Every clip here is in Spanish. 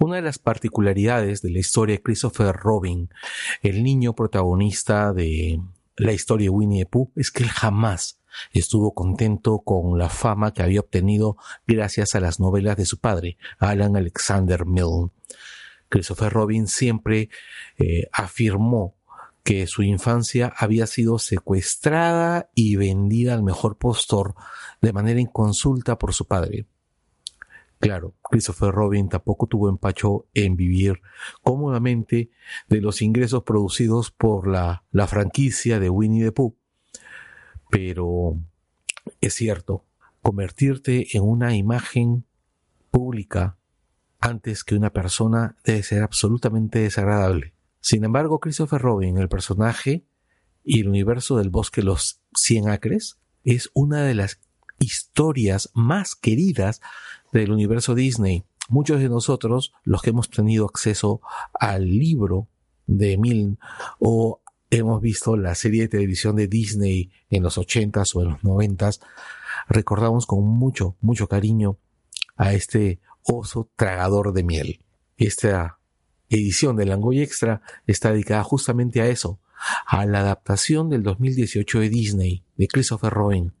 Una de las particularidades de la historia de Christopher Robin, el niño protagonista de la historia de Winnie the Pooh, es que él jamás estuvo contento con la fama que había obtenido gracias a las novelas de su padre, Alan Alexander Milne. Christopher Robin siempre eh, afirmó que su infancia había sido secuestrada y vendida al mejor postor de manera inconsulta por su padre. Claro, Christopher Robin tampoco tuvo empacho en vivir cómodamente de los ingresos producidos por la, la franquicia de Winnie the Pooh. Pero es cierto, convertirte en una imagen pública antes que una persona debe ser absolutamente desagradable. Sin embargo, Christopher Robin, el personaje y el universo del bosque Los Cien Acres, es una de las historias más queridas del universo Disney. Muchos de nosotros, los que hemos tenido acceso al libro de Milne o hemos visto la serie de televisión de Disney en los 80s o en los 90s, recordamos con mucho, mucho cariño a este oso tragador de miel. Esta edición de Langoy Extra está dedicada justamente a eso, a la adaptación del 2018 de Disney, de Christopher Robin.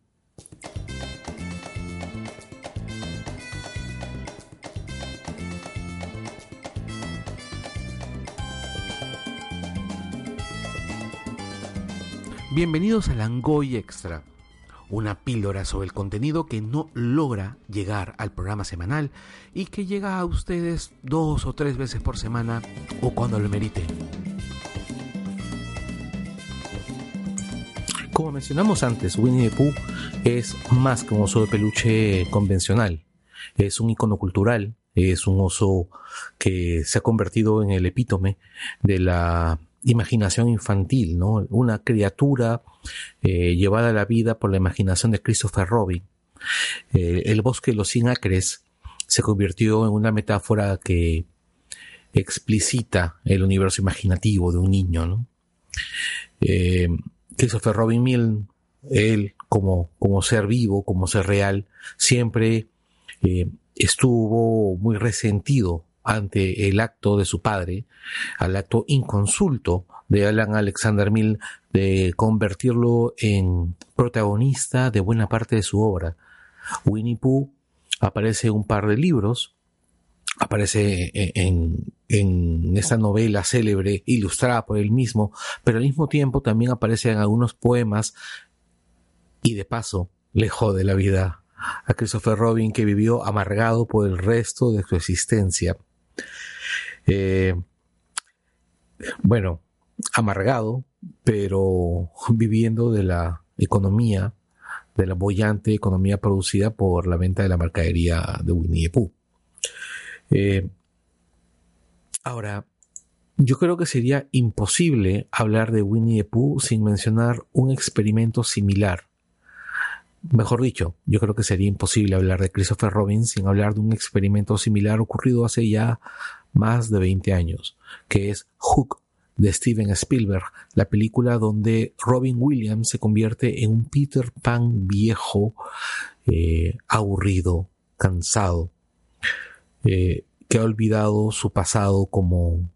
Bienvenidos a Langoy Extra, una píldora sobre el contenido que no logra llegar al programa semanal y que llega a ustedes dos o tres veces por semana o cuando lo merite. Como mencionamos antes, Winnie the Pooh es más que un oso de peluche convencional. Es un icono cultural, es un oso que se ha convertido en el epítome de la imaginación infantil, ¿no? Una criatura eh, llevada a la vida por la imaginación de Christopher Robin. Eh, el bosque de los cien acres se convirtió en una metáfora que explicita el universo imaginativo de un niño, ¿no? Eh, Christopher Robin Milne, él como, como ser vivo, como ser real, siempre estuvo muy resentido ante el acto de su padre, al acto inconsulto de Alan Alexander Mill de convertirlo en protagonista de buena parte de su obra. Winnie Pooh aparece en un par de libros, aparece en, esta novela célebre ilustrada por él mismo, pero al mismo tiempo también aparece en algunos poemas y de paso le jode la vida a Christopher Robin que vivió amargado por el resto de su existencia. Eh, bueno, amargado, pero viviendo de la economía, de la bollante economía producida por la venta de la mercadería de Winnie the Pooh. Eh, ahora, yo creo que sería imposible hablar de Winnie the Pooh sin mencionar un experimento similar Mejor dicho, yo creo que sería imposible hablar de Christopher Robin sin hablar de un experimento similar ocurrido hace ya más de 20 años, que es Hook de Steven Spielberg, la película donde Robin Williams se convierte en un Peter Pan viejo, eh, aburrido, cansado, eh, que ha olvidado su pasado como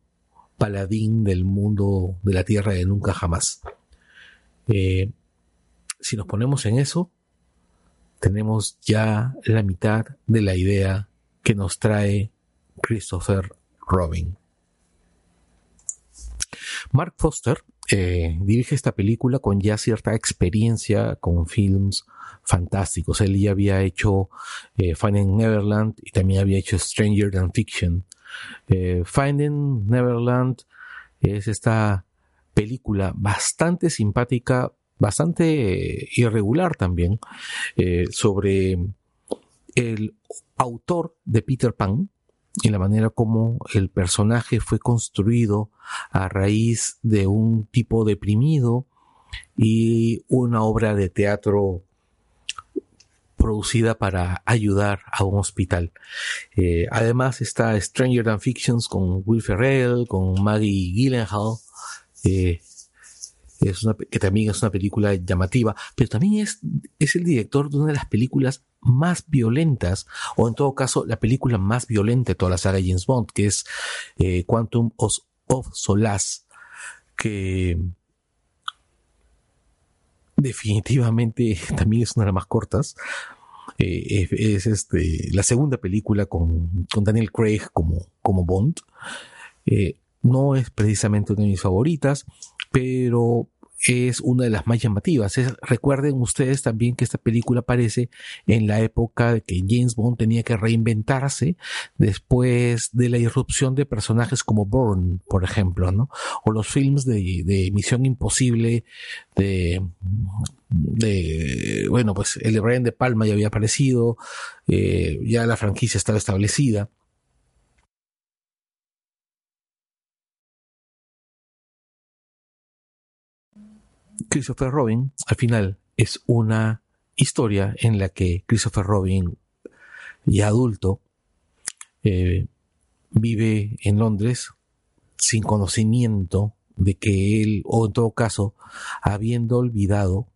paladín del mundo de la Tierra de nunca jamás. Eh, si nos ponemos en eso, tenemos ya la mitad de la idea que nos trae Christopher Robin. Mark Foster eh, dirige esta película con ya cierta experiencia con films fantásticos. Él ya había hecho eh, Finding Neverland y también había hecho Stranger Than Fiction. Eh, Finding Neverland es esta película bastante simpática, bastante irregular también, eh, sobre el autor de Peter Pan, y la manera como el personaje fue construido a raíz de un tipo deprimido y una obra de teatro producida para ayudar a un hospital. Eh, además está Stranger Than Fictions con Will Ferrell, con Maggie Gyllenhaal, eh, que también es una película llamativa, pero también es, es el director de una de las películas más violentas, o en todo caso la película más violenta de toda la saga James Bond, que es eh, Quantum of, of Solace, que definitivamente también es una de las más cortas. Eh, es, este, la segunda película con, con Daniel Craig como, como Bond. Eh, no es precisamente una de mis favoritas, pero es una de las más llamativas. recuerden ustedes también que esta película aparece en la época de que James Bond tenía que reinventarse después de la irrupción de personajes como Bourne, por ejemplo, ¿no? O los films de, de Misión Imposible, de, de, bueno, pues el de Brian De Palma ya había aparecido, eh, ya la franquicia estaba establecida. Christopher Robin, al final, es una historia en la que Christopher Robin, ya adulto, eh, vive en Londres sin conocimiento de que él, o en todo caso, habiendo olvidado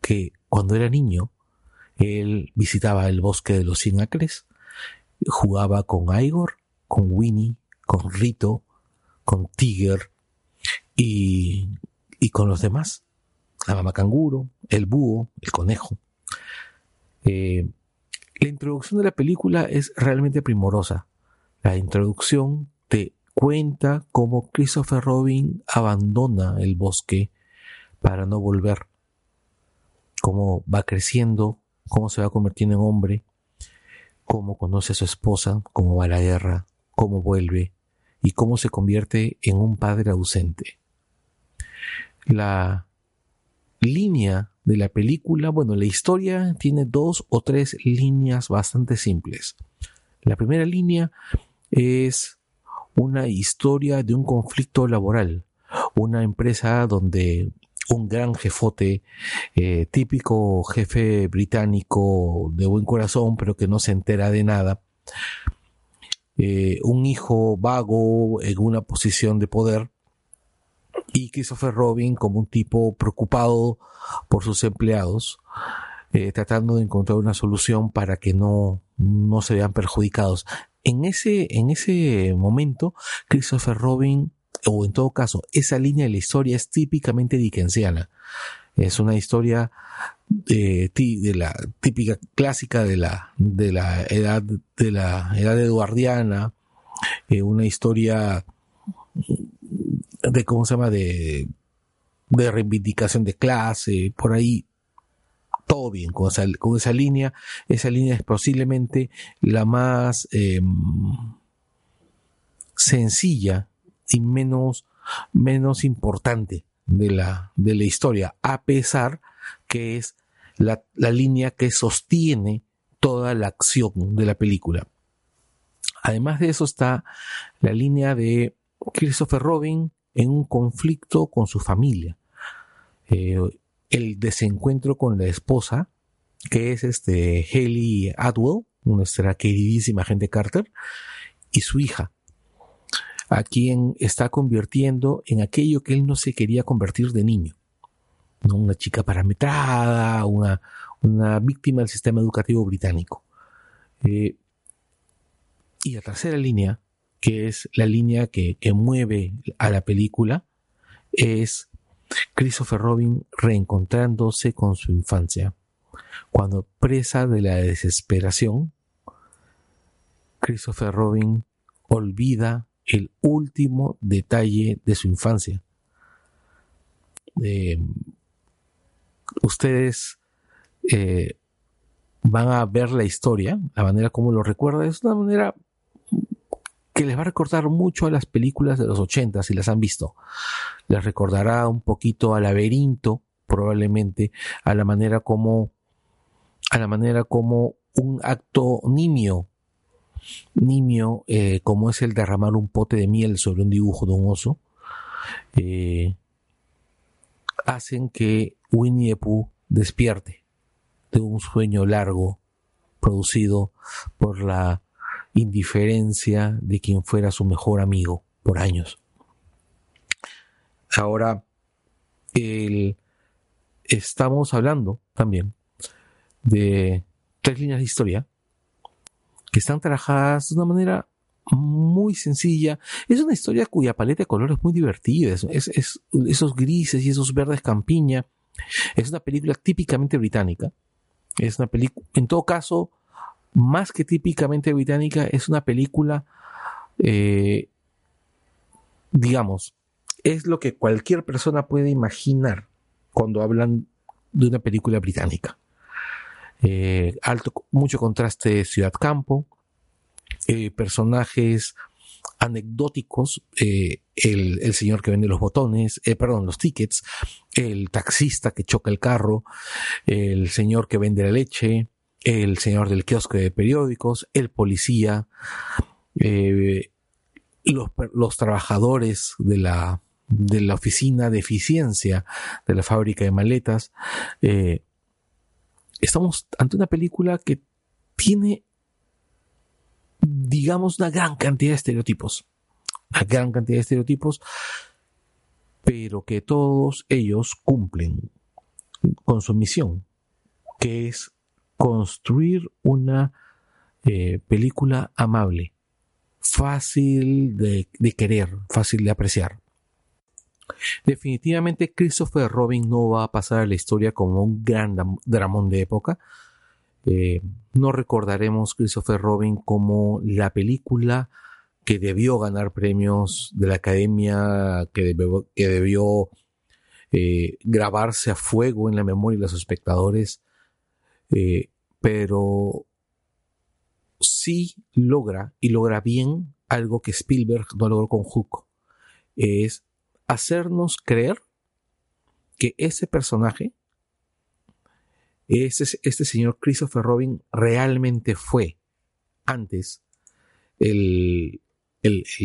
que cuando era niño, él visitaba el bosque de los cien acres, jugaba con Igor, con Winnie, con Rito, con Tiger y con los demás la mamá canguro, el búho, el conejo. Eh, la introducción de la película es realmente primorosa. La introducción te cuenta cómo Christopher Robin abandona el bosque para no volver, cómo va creciendo, cómo se va convirtiendo en hombre, cómo conoce a su esposa, cómo va a la guerra, cómo vuelve y cómo se convierte en un padre ausente. La línea de la película, bueno, la historia tiene dos o tres líneas bastante simples. La primera línea es una historia de un conflicto laboral, una empresa donde un gran jefote, eh, típico jefe británico de buen corazón, pero que no se entera de nada, eh, un hijo vago en una posición de poder, y Christopher Robin como un tipo preocupado por sus empleados, eh, tratando de encontrar una solución para que no, no se vean perjudicados. En ese, en ese momento, Christopher Robin, o en todo caso, esa línea de la historia es típicamente dickensiana. Es una historia eh, de la típica clásica de la, de la edad, de la edad eduardiana, eh, una historia de cómo se llama de, de reivindicación de clase, por ahí todo bien con esa, con esa línea. Esa línea es posiblemente la más em, sencilla y menos, menos importante de la, de la historia, a pesar que es la, la línea que sostiene toda la acción de la película. Además de eso está la línea de Christopher Robin en un conflicto con su familia. Eh, el desencuentro con la esposa, que es este Haley Atwell, nuestra queridísima gente Carter, y su hija, a quien está convirtiendo en aquello que él no se quería convertir de niño. Una chica parametrada, una, una víctima del sistema educativo británico. Eh, y la tercera línea que es la línea que, mueve a la película, es Christopher Robin reencontrándose con su infancia. Cuando presa de la desesperación, Christopher Robin olvida el último detalle de su infancia. Eh, ustedes eh, van a ver la historia, la manera como lo recuerda, es una manera que les va a recordar mucho a las películas de los 80 si las han visto. Les recordará un poquito al laberinto, probablemente, a la manera como, a la manera como un acto nimio nimio eh, como es el derramar un pote de miel sobre un dibujo de un oso, eh, hacen que Winnie the Pooh despierte de un sueño largo producido por la indiferencia de quien fuera su mejor amigo por años. Ahora, estamos hablando también de tres líneas de historia que están trabajadas de una manera muy sencilla. Es una historia cuya paleta de colores es muy divertida. Es, esos grises y esos verdes campiña. Es una película típicamente británica. Es una película, en todo caso, más que típicamente británica, es una película, eh, digamos, es lo que cualquier persona puede imaginar cuando hablan de una película británica. Eh, alto, mucho contraste ciudad-campo, eh, personajes anecdóticos, el, señor que vende los botones, perdón, los tickets, el taxista que choca el carro, el señor que vende la leche, el señor del kiosco de periódicos, el policía, los, los, trabajadores de la, de la oficina de eficiencia de la fábrica de maletas, estamos ante una película que tiene, digamos, una gran cantidad de estereotipos. Una gran cantidad de estereotipos, pero que todos ellos cumplen con su misión, que es construir una eh, película amable, fácil de querer, fácil de apreciar. Definitivamente Christopher Robin no va a pasar a la historia como un gran dramón de época. Eh, no recordaremos Christopher Robin como la película que debió ganar premios de la academia, que debió, eh, grabarse a fuego en la memoria de los espectadores, eh, pero sí logra y logra bien algo que Spielberg no logró con Hook, es hacernos creer que ese personaje, ese, este señor Christopher Robin, realmente fue antes el,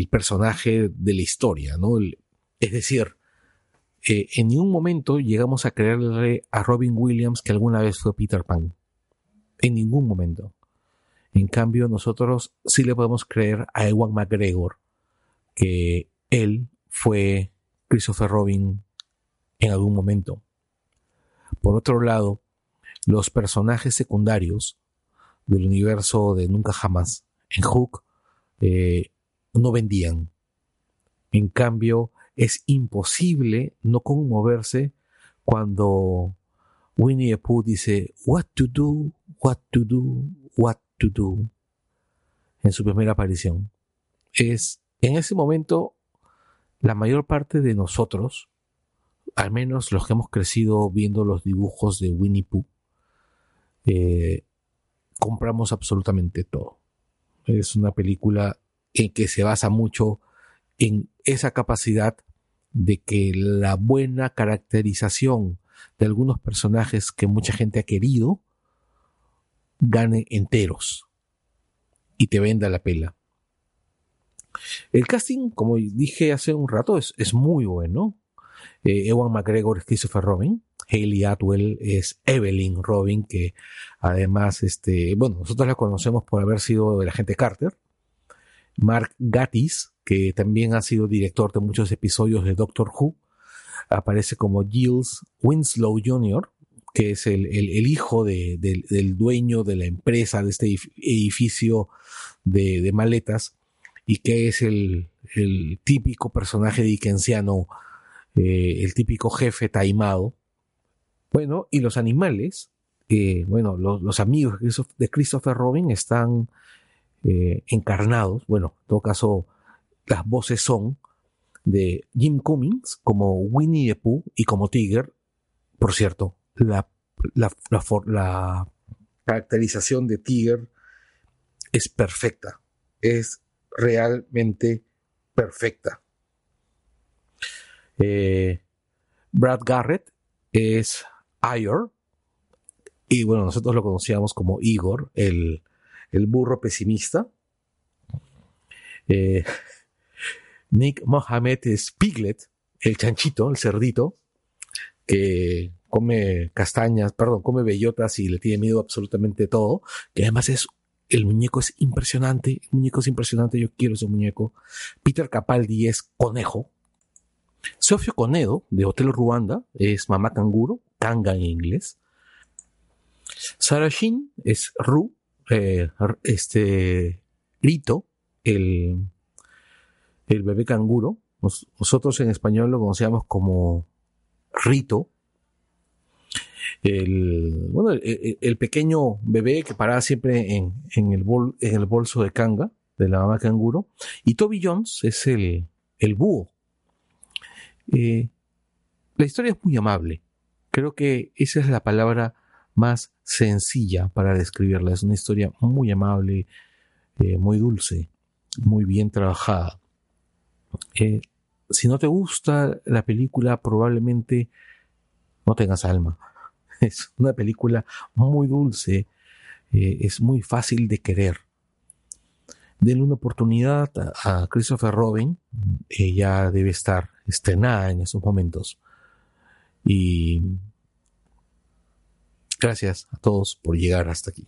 personaje de la historia, ¿no? es decir, eh, en ningún momento llegamos a creerle a Robin Williams que alguna vez fue Peter Pan. En ningún momento. En cambio, nosotros sí le podemos creer a Ewan McGregor que él fue Christopher Robin en algún momento. Por otro lado, los personajes secundarios del universo de Nunca Jamás en Hook eh, no vendían. En cambio, es imposible no conmoverse cuando Winnie the Pooh dice What to do, what to do, what to do en su primera aparición. Es en ese momento la mayor parte de nosotros, al menos los que hemos crecido viendo los dibujos de Winnie Pooh, eh, compramos absolutamente todo. Es una película en que se basa mucho en esa capacidad de que la buena caracterización de algunos personajes que mucha gente ha querido gane enteros y te venda la pela. El casting, como dije hace un rato, es, muy bueno. Eh, Ewan McGregor es Christopher Robin. Hayley Atwell es Evelyn Robin, que además, este, bueno, nosotros la conocemos por haber sido el agente Carter. Mark Gatiss, que también ha sido director de muchos episodios de Doctor Who, aparece como Giles Winslow Jr., que es el, hijo del dueño de la empresa de este edificio de maletas y que es el, típico personaje dickensiano, eh, el típico jefe taimado. Bueno, y los animales, bueno, los, amigos de Christopher Robin están eh, encarnados, bueno, en todo caso, las voces son de Jim Cummings como Winnie the Pooh y como Tiger. Por cierto, la, la, la caracterización de Tiger es perfecta. Es realmente perfecta. Eh, Brad Garrett es Ior, y bueno, nosotros lo conocíamos como Igor, el, burro pesimista. Eh, Nick Mohamed Spiglet, el chanchito, el cerdito, que come castañas, perdón, come bellotas y le tiene miedo absolutamente todo, que además es, el muñeco es impresionante, el muñeco es impresionante, yo quiero ese muñeco. Peter Capaldi es conejo. Sofio Conedo, de Hotel Ruanda, es mamá canguro, canga en inglés. Sarah Sheen es Ru, eh, este, Rito, el, el bebé canguro. Nosotros en español lo conocíamos como Rito. El, bueno, el, pequeño bebé que paraba siempre en, en, el bol, en el bolso de canga de la mamá canguro. Y Toby Jones es el, el búho. Eh, la historia es muy amable. Creo que esa es la palabra más sencilla para describirla. Es una historia muy amable, eh, muy dulce, muy bien trabajada. Eh, si no te gusta la película, probablemente no tengas alma. Es una película muy dulce, eh, es muy fácil de querer. Denle una oportunidad a, Christopher Robin, ella debe estar estrenada en estos momentos. Y gracias a todos por llegar hasta aquí.